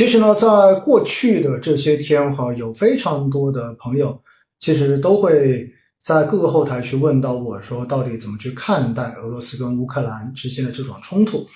其实呢，在过去的这些天哈，有非常多的朋友，其实都会在各个后台去问到我说，到底怎么去看待俄罗斯跟乌克兰之间的这种冲突？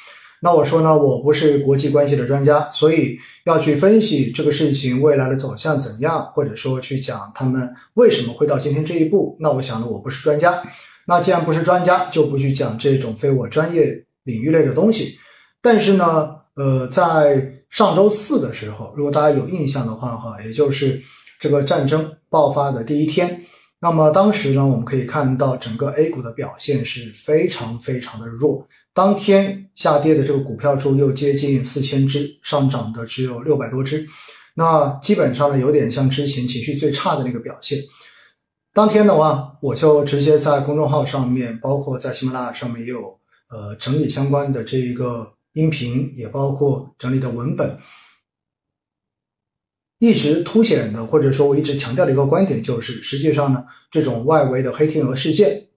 那我说呢，我不是国际关系的专家，所以要去分析这个事情未来的走向怎样，或者说去讲他们为什么会到今天这一步。那我想呢，我不是专家。那既然不是专家，就不去讲这种非我专业领域类的东西。但是呢，呃，在上周四的时候，如果大家有印象的话，哈，也就是这个战争爆发的第一天，那么当时呢，我们可以看到整个 A 股的表现是非常非常的弱。当天下跌的这个股票数又接近四千只，上涨的只有六百多只，那基本上呢，有点像之前情绪最差的那个表现。当天的话，我就直接在公众号上面，包括在喜马拉雅上面也有呃整理相关的这一个音频，也包括整理的文本，一直凸显的或者说我一直强调的一个观点就是，实际上呢，这种外围的黑天鹅事件。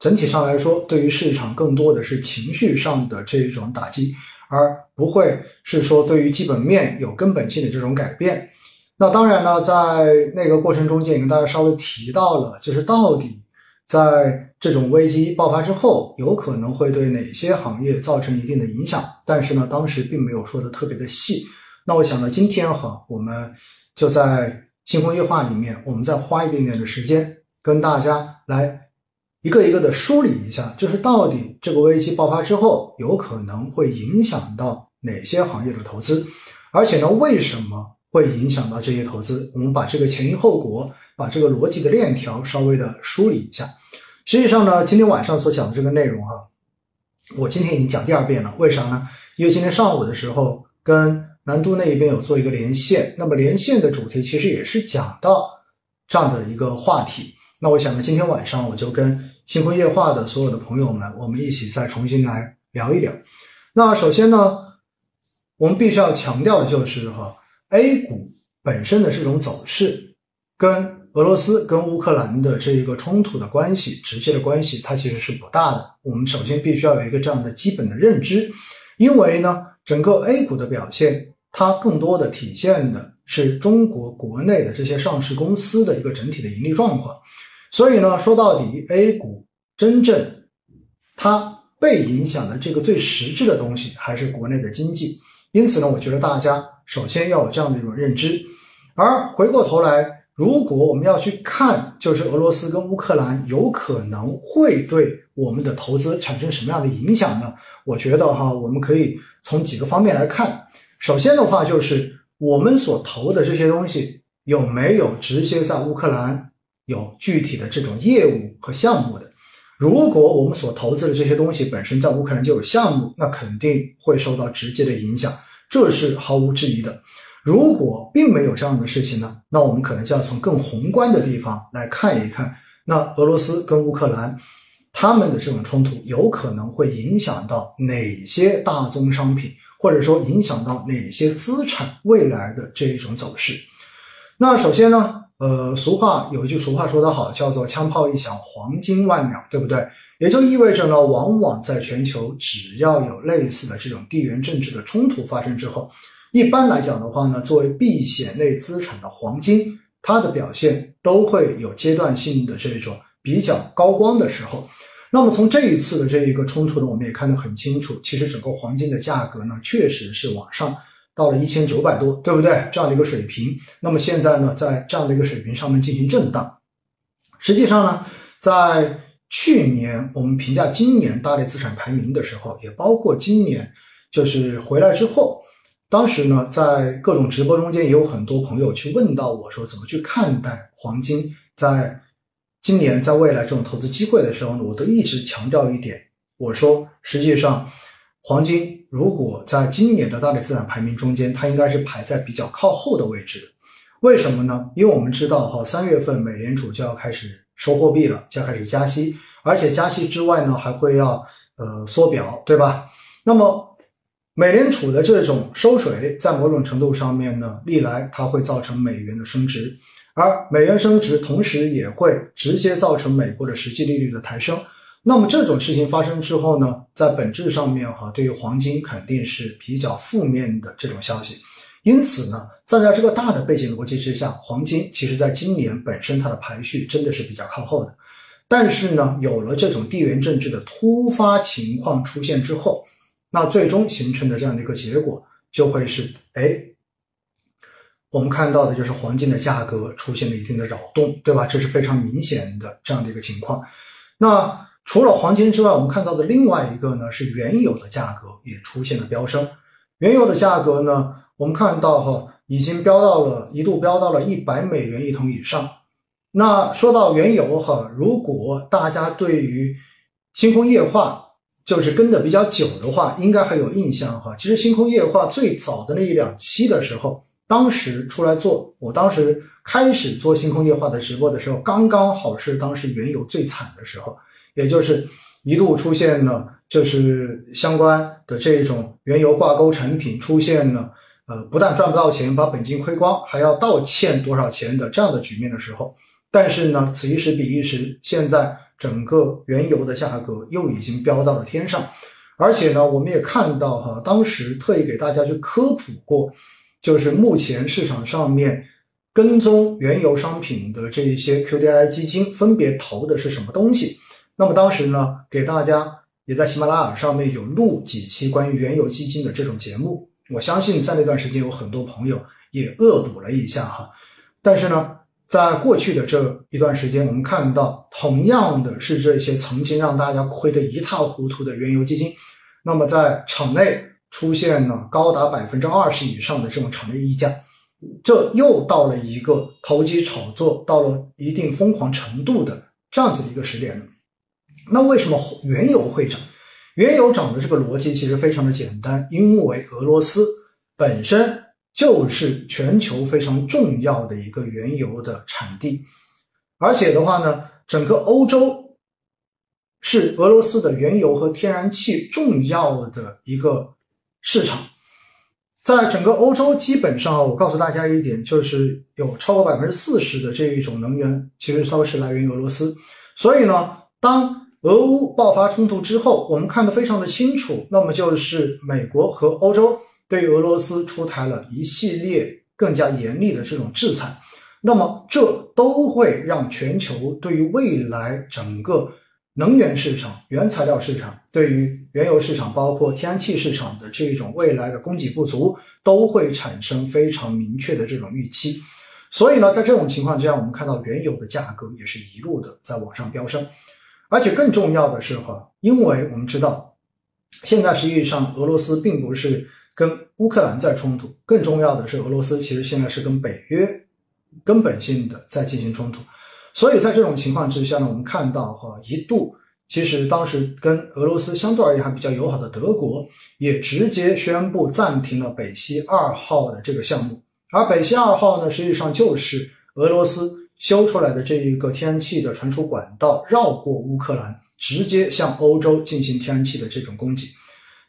整体上来说，对于市场更多的是情绪上的这种打击，而不会是说对于基本面有根本性的这种改变。那当然呢，在那个过程中间也跟大家稍微提到了，就是到底在这种危机爆发之后，有可能会对哪些行业造成一定的影响。但是呢，当时并没有说的特别的细。那我想呢，今天哈，我们就在星空夜话里面，我们再花一点点的时间跟大家来。一个一个的梳理一下，就是到底这个危机爆发之后，有可能会影响到哪些行业的投资，而且呢，为什么会影响到这些投资？我们把这个前因后果，把这个逻辑的链条稍微的梳理一下。实际上呢，今天晚上所讲的这个内容哈，我今天已经讲第二遍了。为啥呢？因为今天上午的时候跟南都那一边有做一个连线，那么连线的主题其实也是讲到这样的一个话题。那我想呢，今天晚上我就跟星空夜话的所有的朋友们，我们一起再重新来聊一聊。那首先呢，我们必须要强调的就是哈，A 股本身的这种走势，跟俄罗斯跟乌克兰的这一个冲突的关系，直接的关系，它其实是不大的。我们首先必须要有一个这样的基本的认知，因为呢，整个 A 股的表现，它更多的体现的是中国国内的这些上市公司的一个整体的盈利状况。所以呢，说到底，A 股真正它被影响的这个最实质的东西还是国内的经济。因此呢，我觉得大家首先要有这样的一种认知。而回过头来，如果我们要去看，就是俄罗斯跟乌克兰有可能会对我们的投资产生什么样的影响呢？我觉得哈，我们可以从几个方面来看。首先的话，就是我们所投的这些东西有没有直接在乌克兰。有具体的这种业务和项目的，如果我们所投资的这些东西本身在乌克兰就有项目，那肯定会受到直接的影响，这是毫无质疑的。如果并没有这样的事情呢，那我们可能就要从更宏观的地方来看一看，那俄罗斯跟乌克兰他们的这种冲突有可能会影响到哪些大宗商品，或者说影响到哪些资产未来的这一种走势。那首先呢？呃，俗话有一句俗话说得好，叫做“枪炮一响，黄金万两”，对不对？也就意味着呢，往往在全球只要有类似的这种地缘政治的冲突发生之后，一般来讲的话呢，作为避险类资产的黄金，它的表现都会有阶段性的这种比较高光的时候。那么从这一次的这一个冲突呢，我们也看得很清楚，其实整个黄金的价格呢，确实是往上。到了一千九百多，对不对？这样的一个水平，那么现在呢，在这样的一个水平上面进行震荡。实际上呢，在去年我们评价今年大类资产排名的时候，也包括今年就是回来之后，当时呢，在各种直播中间也有很多朋友去问到我说，怎么去看待黄金在今年在未来这种投资机会的时候呢？我都一直强调一点，我说实际上。黄金如果在今年的大类资产排名中间，它应该是排在比较靠后的位置的。为什么呢？因为我们知道哈，三月份美联储就要开始收货币了，就要开始加息，而且加息之外呢，还会要呃缩表，对吧？那么美联储的这种收水，在某种程度上面呢，历来它会造成美元的升值，而美元升值，同时也会直接造成美国的实际利率的抬升。那么这种事情发生之后呢，在本质上面哈，对于黄金肯定是比较负面的这种消息，因此呢，站在这个大的背景逻辑之下，黄金其实在今年本身它的排序真的是比较靠后的。但是呢，有了这种地缘政治的突发情况出现之后，那最终形成的这样的一个结果，就会是，哎，我们看到的就是黄金的价格出现了一定的扰动，对吧？这是非常明显的这样的一个情况。那除了黄金之外，我们看到的另外一个呢，是原油的价格也出现了飙升。原油的价格呢，我们看到哈，已经飙到了一度飙到了一百美元一桶以上。那说到原油哈，如果大家对于星空液化就是跟的比较久的话，应该还有印象哈。其实星空液化最早的那一两期的时候，当时出来做，我当时开始做星空液化的直播的时候，刚刚好是当时原油最惨的时候，也就是一度出现了就是相关的这种原油挂钩产品出现了，呃，不但赚不到钱，把本金亏光，还要倒欠多少钱的这样的局面的时候。但是呢，此一时彼一时，现在整个原油的价格又已经飙到了天上，而且呢，我们也看到哈，当时特意给大家去科普过，就是目前市场上面跟踪原油商品的这一些 QDII 基金分别投的是什么东西。那么当时呢，给大家也在喜马拉雅上面有录几期关于原油基金的这种节目，我相信在那段时间有很多朋友也恶补了一下哈，但是呢。在过去的这一段时间，我们看到同样的是这些曾经让大家亏得一塌糊涂的原油基金，那么在场内出现了高达百分之二十以上的这种场内溢价，这又到了一个投机炒作到了一定疯狂程度的这样子的一个时点了。那为什么原油会涨？原油涨的这个逻辑其实非常的简单，因为俄罗斯本身。就是全球非常重要的一个原油的产地，而且的话呢，整个欧洲是俄罗斯的原油和天然气重要的一个市场。在整个欧洲，基本上我告诉大家一点，就是有超过百分之四十的这一种能源其实都是来源于俄罗斯。所以呢，当俄乌爆发冲突之后，我们看得非常的清楚，那么就是美国和欧洲。对俄罗斯出台了一系列更加严厉的这种制裁，那么这都会让全球对于未来整个能源市场、原材料市场、对于原油市场、包括天然气市场的这种未来的供给不足，都会产生非常明确的这种预期。所以呢，在这种情况之下，我们看到原油的价格也是一路的在往上飙升，而且更重要的是哈，因为我们知道，现在实际上俄罗斯并不是。跟乌克兰在冲突，更重要的是，俄罗斯其实现在是跟北约根本性的在进行冲突，所以在这种情况之下呢，我们看到哈，一度其实当时跟俄罗斯相对而言还比较友好的德国，也直接宣布暂停了北溪二号的这个项目，而北溪二号呢，实际上就是俄罗斯修出来的这一个天然气的传输管道，绕过乌克兰，直接向欧洲进行天然气的这种供给，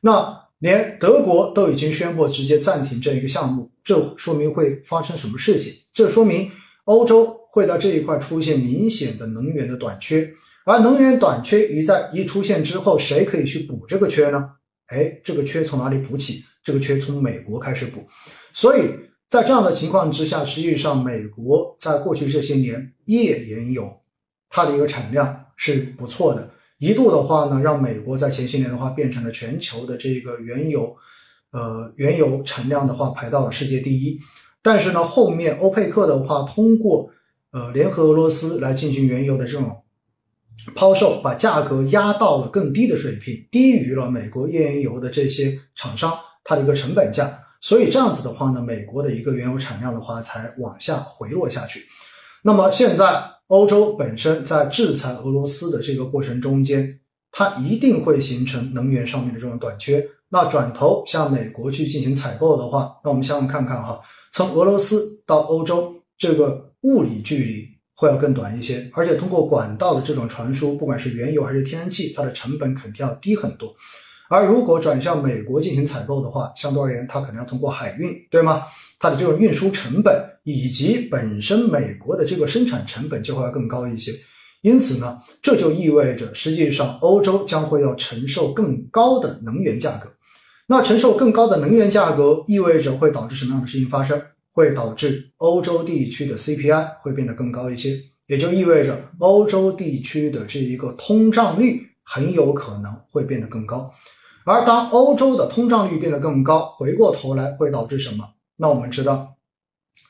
那。连德国都已经宣布直接暂停这一个项目，这说明会发生什么事情？这说明欧洲会在这一块出现明显的能源的短缺，而能源短缺一在一出现之后，谁可以去补这个缺呢？哎，这个缺从哪里补起？这个缺从美国开始补。所以在这样的情况之下，实际上美国在过去这些年页岩油它的一个产量是不错的。一度的话呢，让美国在前些年的话变成了全球的这个原油，呃，原油产量的话排到了世界第一。但是呢，后面欧佩克的话通过呃联合俄罗斯来进行原油的这种抛售，把价格压到了更低的水平，低于了美国页岩油的这些厂商它的一个成本价。所以这样子的话呢，美国的一个原油产量的话才往下回落下去。那么现在。欧洲本身在制裁俄罗斯的这个过程中间，它一定会形成能源上面的这种短缺。那转头向美国去进行采购的话，那我们想想看看哈，从俄罗斯到欧洲这个物理距离会要更短一些，而且通过管道的这种传输，不管是原油还是天然气，它的成本肯定要低很多。而如果转向美国进行采购的话，相对而言，它可能要通过海运，对吗？它的这种运输成本以及本身美国的这个生产成本就会要更高一些。因此呢，这就意味着实际上欧洲将会要承受更高的能源价格。那承受更高的能源价格，意味着会导致什么样的事情发生？会导致欧洲地区的 CPI 会变得更高一些，也就意味着欧洲地区的这一个通胀率很有可能会变得更高。而当欧洲的通胀率变得更高，回过头来会导致什么？那我们知道，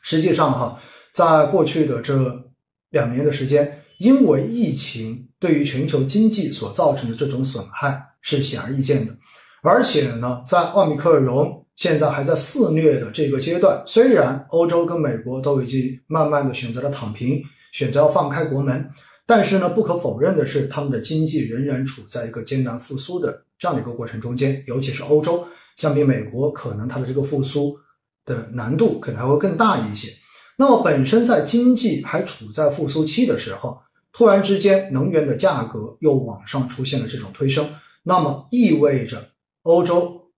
实际上哈，在过去的这两年的时间，因为疫情对于全球经济所造成的这种损害是显而易见的。而且呢，在奥密克戎现在还在肆虐的这个阶段，虽然欧洲跟美国都已经慢慢的选择了躺平，选择要放开国门，但是呢，不可否认的是，他们的经济仍然处在一个艰难复苏的这样的一个过程中间。尤其是欧洲，相比美国，可能它的这个复苏的难度可能还会更大一些。那么，本身在经济还处在复苏期的时候，突然之间能源的价格又往上出现了这种推升，那么意味着。欧洲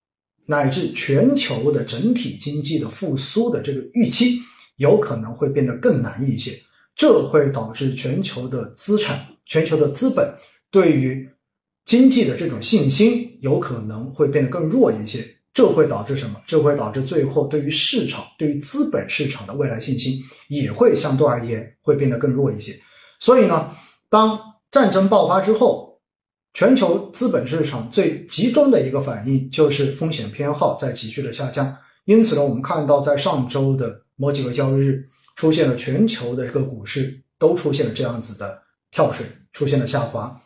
乃至全球的整体经济的复苏的这个预期，有可能会变得更难一些。这会导致全球的资产、全球的资本对于经济的这种信心，有可能会变得更弱一些。这会导致什么？这会导致最后对于市场、对于资本市场的未来信心，也会相对而言会变得更弱一些。所以呢，当战争爆发之后，全球资本市场最集中的一个反应就是风险偏好在急剧的下降，因此呢，我们看到在上周的某几个交易日，出现了全球的这个股市都出现了这样子的跳水，出现了下滑。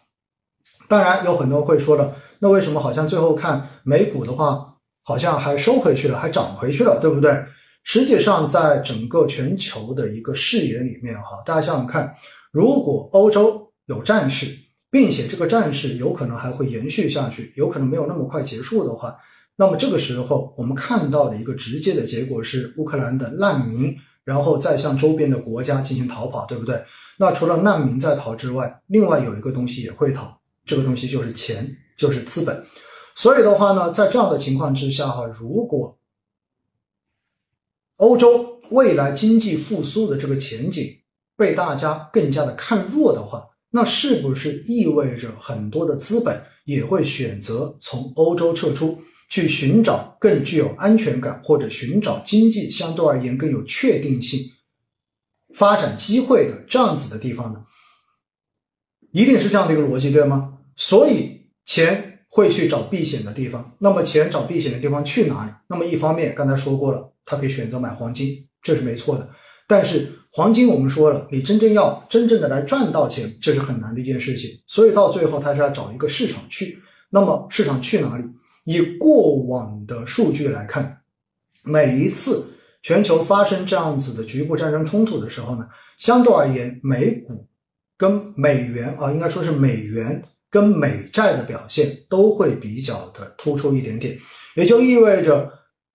当然，有很多会说了，那为什么好像最后看美股的话，好像还收回去了，还涨回去了，对不对？实际上，在整个全球的一个视野里面，哈，大家想想看，如果欧洲有战事。并且这个战事有可能还会延续下去，有可能没有那么快结束的话，那么这个时候我们看到的一个直接的结果是乌克兰的难民，然后再向周边的国家进行逃跑，对不对？那除了难民在逃之外，另外有一个东西也会逃，这个东西就是钱，就是资本。所以的话呢，在这样的情况之下哈，如果欧洲未来经济复苏的这个前景被大家更加的看弱的话，那是不是意味着很多的资本也会选择从欧洲撤出，去寻找更具有安全感或者寻找经济相对而言更有确定性发展机会的这样子的地方呢？一定是这样的一个逻辑，对吗？所以钱会去找避险的地方。那么钱找避险的地方去哪里？那么一方面刚才说过了，他可以选择买黄金，这是没错的。但是黄金，我们说了，你真正要真正的来赚到钱，这是很难的一件事情。所以到最后，他是要找一个市场去。那么市场去哪里？以过往的数据来看，每一次全球发生这样子的局部战争冲突的时候呢，相对而言，美股跟美元啊，应该说是美元跟美债的表现都会比较的突出一点点。也就意味着，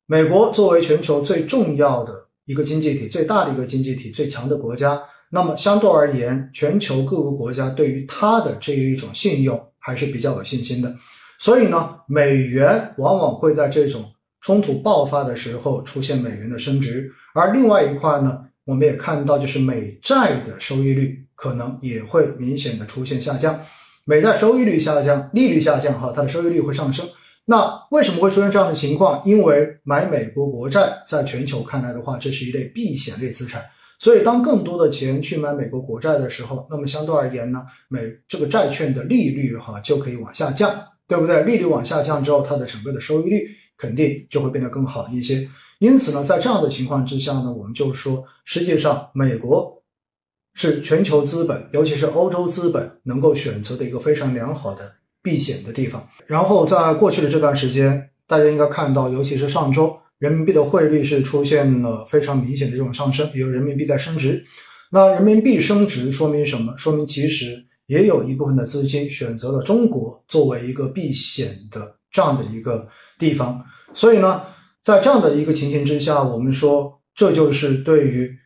美国作为全球最重要的。一个经济体最大的一个经济体最强的国家，那么相对而言，全球各个国家对于它的这一种信用还是比较有信心的。所以呢，美元往往会在这种冲突爆发的时候出现美元的升值。而另外一块呢，我们也看到，就是美债的收益率可能也会明显的出现下降。美债收益率下降，利率下降，哈，它的收益率会上升。那为什么会出现这样的情况？因为买美国国债，在全球看来的话，这是一类避险类资产。所以，当更多的钱去买美国国债的时候，那么相对而言呢，美这个债券的利率哈就可以往下降，对不对？利率往下降之后，它的整个的收益率肯定就会变得更好一些。因此呢，在这样的情况之下呢，我们就说，实际上美国是全球资本，尤其是欧洲资本能够选择的一个非常良好的。避险的地方，然后在过去的这段时间，大家应该看到，尤其是上周，人民币的汇率是出现了非常明显的这种上升，比如人民币在升值。那人民币升值说明什么？说明其实也有一部分的资金选择了中国作为一个避险的这样的一个地方。所以呢，在这样的一个情形之下，我们说这就是对于。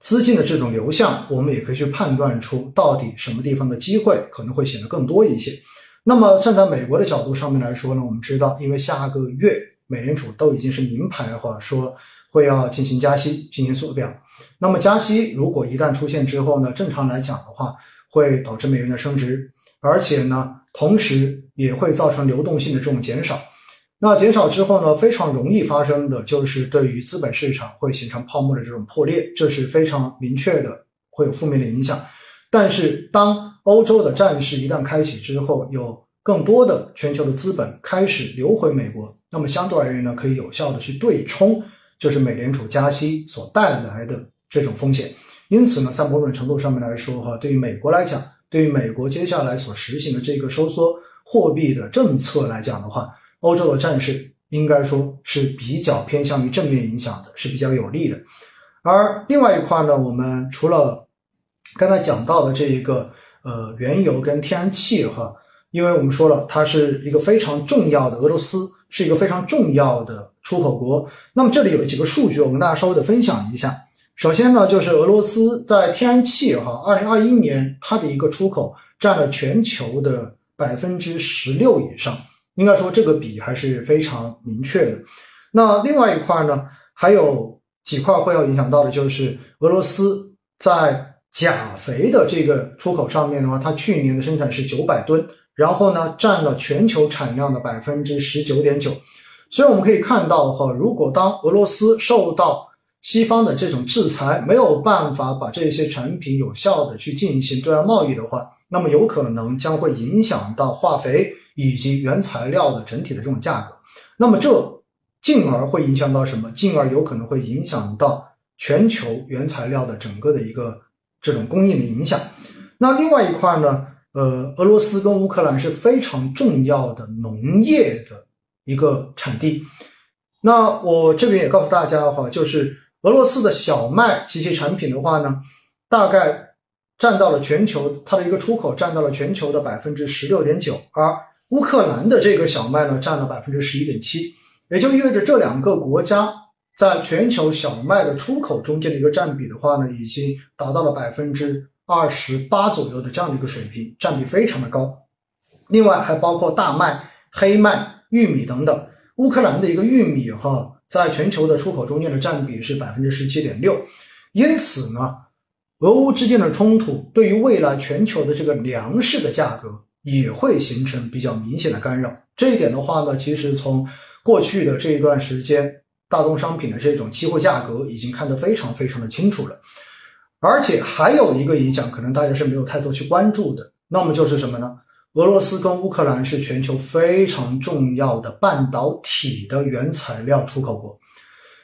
资金的这种流向，我们也可以去判断出到底什么地方的机会可能会显得更多一些。那么站在美国的角度上面来说呢，我们知道，因为下个月美联储都已经是明牌话说会要进行加息，进行缩表。那么加息如果一旦出现之后呢，正常来讲的话，会导致美元的升值，而且呢，同时也会造成流动性的这种减少。那减少之后呢，非常容易发生的就是对于资本市场会形成泡沫的这种破裂，这是非常明确的，会有负面的影响。但是当欧洲的战事一旦开启之后，有更多的全球的资本开始流回美国，那么相对而言呢，可以有效的去对冲，就是美联储加息所带来的这种风险。因此呢，在某种程度上面来说，哈，对于美国来讲，对于美国接下来所实行的这个收缩货币的政策来讲的话，欧洲的战事应该说是比较偏向于正面影响的，是比较有利的。而另外一块呢，我们除了刚才讲到的这一个呃原油跟天然气哈，因为我们说了它是一个非常重要的俄罗斯是一个非常重要的出口国。那么这里有几个数据，我跟大家稍微的分享一下。首先呢，就是俄罗斯在天然气哈，二零二一年它的一个出口占了全球的百分之十六以上，应该说这个比还是非常明确的。那另外一块呢，还有几块会要影响到的，就是俄罗斯在钾肥的这个出口上面的话，它去年的生产是九百吨，然后呢占了全球产量的百分之十九点九。所以我们可以看到哈，如果当俄罗斯受到西方的这种制裁没有办法把这些产品有效的去进行对外贸易的话，那么有可能将会影响到化肥以及原材料的整体的这种价格。那么这进而会影响到什么？进而有可能会影响到全球原材料的整个的一个这种供应的影响。那另外一块呢？呃，俄罗斯跟乌克兰是非常重要的农业的一个产地。那我这边也告诉大家的话，就是。俄罗斯的小麦及其产品的话呢，大概占到了全球它的一个出口占到了全球的百分之十六点九，而乌克兰的这个小麦呢占了百分之十一点七，也就意味着这两个国家在全球小麦的出口中间的一个占比的话呢，已经达到了百分之二十八左右的这样的一个水平，占比非常的高。另外还包括大麦、黑麦、玉米等等，乌克兰的一个玉米哈。在全球的出口中间的占比是百分之十七点六，因此呢，俄乌之间的冲突对于未来全球的这个粮食的价格也会形成比较明显的干扰。这一点的话呢，其实从过去的这一段时间，大宗商品的这种期货价格已经看得非常非常的清楚了。而且还有一个影响，可能大家是没有太多去关注的，那么就是什么呢？俄罗斯跟乌克兰是全球非常重要的半导体的原材料出口国。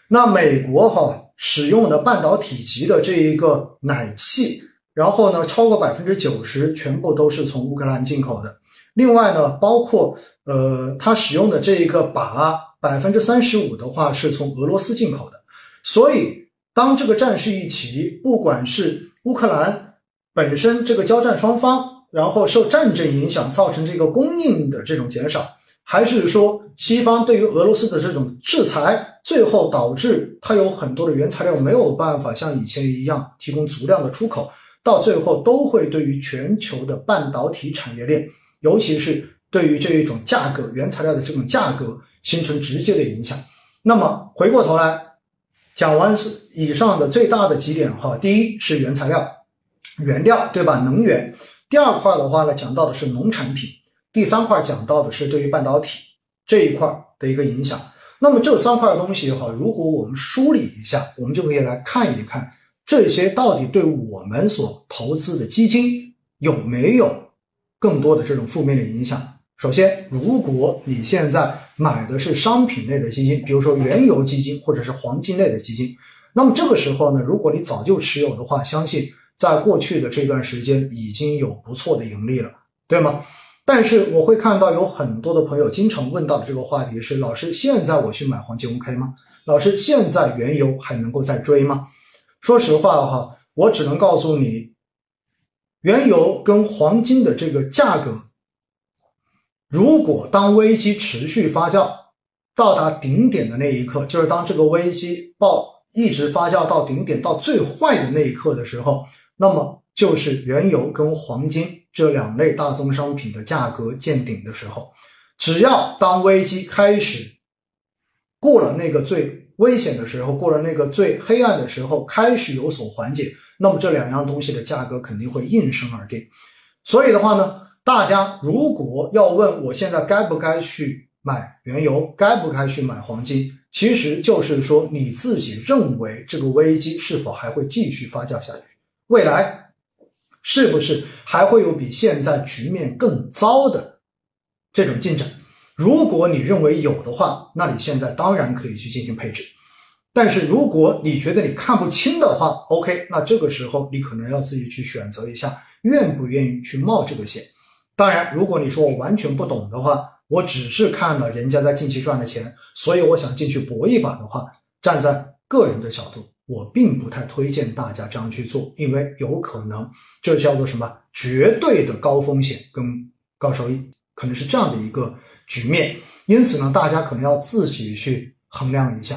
那美国哈使用的半导体级的这一个奶气，然后呢超过百分之九十全部都是从乌克兰进口的。另外呢，包括呃它使用的这一个钯，百分之三十五的话是从俄罗斯进口的。所以当这个战事一起，不管是乌克兰本身这个交战双方。然后受战争影响造成这个供应的这种减少，还是说西方对于俄罗斯的这种制裁，最后导致它有很多的原材料没有办法像以前一样提供足量的出口，到最后都会对于全球的半导体产业链，尤其是对于这一种价格原材料的这种价格形成直接的影响。那么回过头来讲完是以上的最大的几点哈，第一是原材料、原料对吧？能源。第二块的话呢，讲到的是农产品；第三块讲到的是对于半导体这一块的一个影响。那么这三块东西的话，如果我们梳理一下，我们就可以来看一看这些到底对我们所投资的基金有没有更多的这种负面的影响。首先，如果你现在买的是商品类的基金，比如说原油基金或者是黄金类的基金，那么这个时候呢，如果你早就持有的话，相信。在过去的这段时间已经有不错的盈利了，对吗？但是我会看到有很多的朋友经常问到的这个话题是：老师，现在我去买黄金 OK 吗？老师，现在原油还能够再追吗？说实话哈，我只能告诉你，原油跟黄金的这个价格，如果当危机持续发酵到达顶点的那一刻，就是当这个危机爆一直发酵到顶点到最坏的那一刻的时候。那么就是原油跟黄金这两类大宗商品的价格见顶的时候，只要当危机开始过了那个最危险的时候，过了那个最黑暗的时候，开始有所缓解，那么这两样东西的价格肯定会应声而跌。所以的话呢，大家如果要问我现在该不该去买原油，该不该去买黄金，其实就是说你自己认为这个危机是否还会继续发酵下去，未来是不是还会有比现在局面更糟的这种进展？如果你认为有的话，那你现在当然可以去进行配置。但是如果你觉得你看不清的话，OK，那这个时候你可能要自己去选择一下，愿不愿意去冒这个险。当然，如果你说我完全不懂的话，我只是看了人家在近期赚的钱，所以我想进去搏一把的话，站在个人的角度，我并不太推荐大家这样去做，因为有可能这叫做什么绝对的高风险跟高收益，可能是这样的一个局面。因此呢，大家可能要自己去衡量一下。